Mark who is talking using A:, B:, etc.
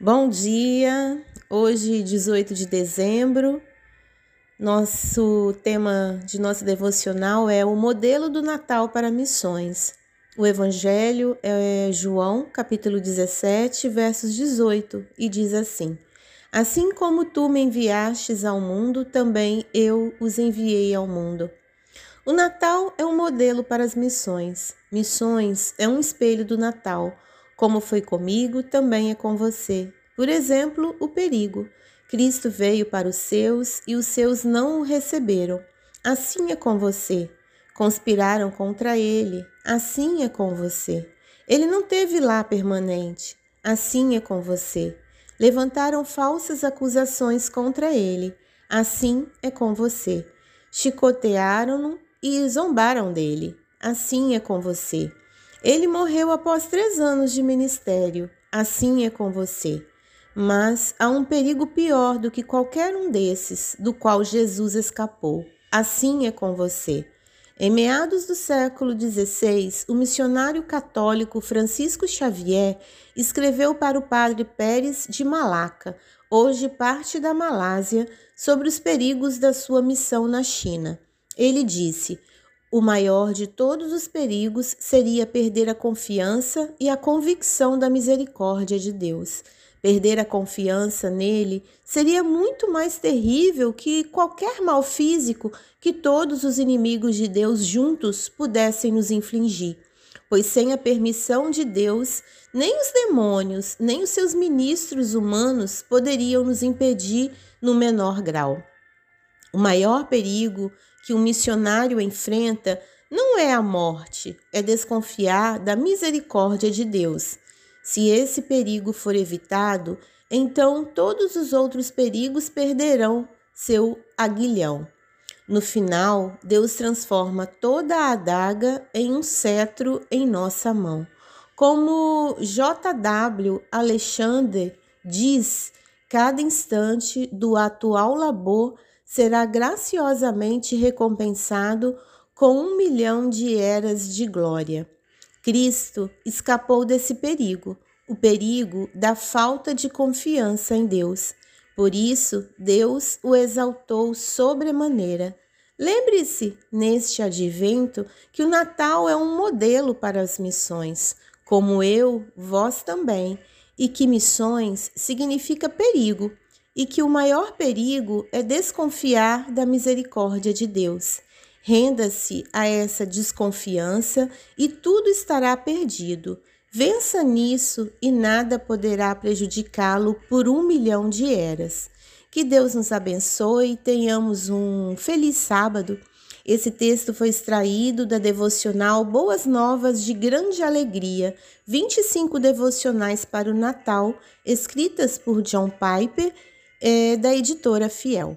A: Bom dia, hoje, 18 de dezembro. Nosso tema de nossa devocional é o modelo do Natal para missões. O evangelho é João, capítulo 17, versos 18, e diz assim: Assim como tu me enviastes ao mundo, também eu os enviei ao mundo. O Natal é um modelo para as missões. Missões é um espelho do Natal como foi comigo, também é com você. Por exemplo, o perigo. Cristo veio para os seus e os seus não o receberam. Assim é com você. Conspiraram contra ele. Assim é com você. Ele não teve lá permanente. Assim é com você. Levantaram falsas acusações contra ele. Assim é com você. Chicotearam-no e zombaram dele. Assim é com você. Ele morreu após três anos de ministério. Assim é com você. Mas há um perigo pior do que qualquer um desses, do qual Jesus escapou. Assim é com você. Em meados do século XVI, o missionário católico Francisco Xavier escreveu para o padre Pérez de Malaca, hoje parte da Malásia, sobre os perigos da sua missão na China. Ele disse: o maior de todos os perigos seria perder a confiança e a convicção da misericórdia de Deus. Perder a confiança nele seria muito mais terrível que qualquer mal físico que todos os inimigos de Deus juntos pudessem nos infligir. Pois sem a permissão de Deus, nem os demônios, nem os seus ministros humanos poderiam nos impedir no menor grau. O maior perigo que um missionário enfrenta não é a morte, é desconfiar da misericórdia de Deus. Se esse perigo for evitado, então todos os outros perigos perderão seu aguilhão. No final, Deus transforma toda a adaga em um cetro em nossa mão. Como J.W. Alexander diz, cada instante do atual labor será graciosamente recompensado com um milhão de eras de glória. Cristo escapou desse perigo, o perigo da falta de confiança em Deus. Por isso, Deus o exaltou sobremaneira. Lembre-se, neste advento, que o Natal é um modelo para as missões, como eu, vós também, e que missões significa perigo e que o maior perigo é desconfiar da misericórdia de Deus. Renda-se a essa desconfiança e tudo estará perdido. Vença nisso e nada poderá prejudicá-lo por um milhão de eras. Que Deus nos abençoe e tenhamos um feliz sábado. Esse texto foi extraído da devocional Boas Novas de Grande Alegria, 25 devocionais para o Natal, escritas por John Piper é, da editora Fiel.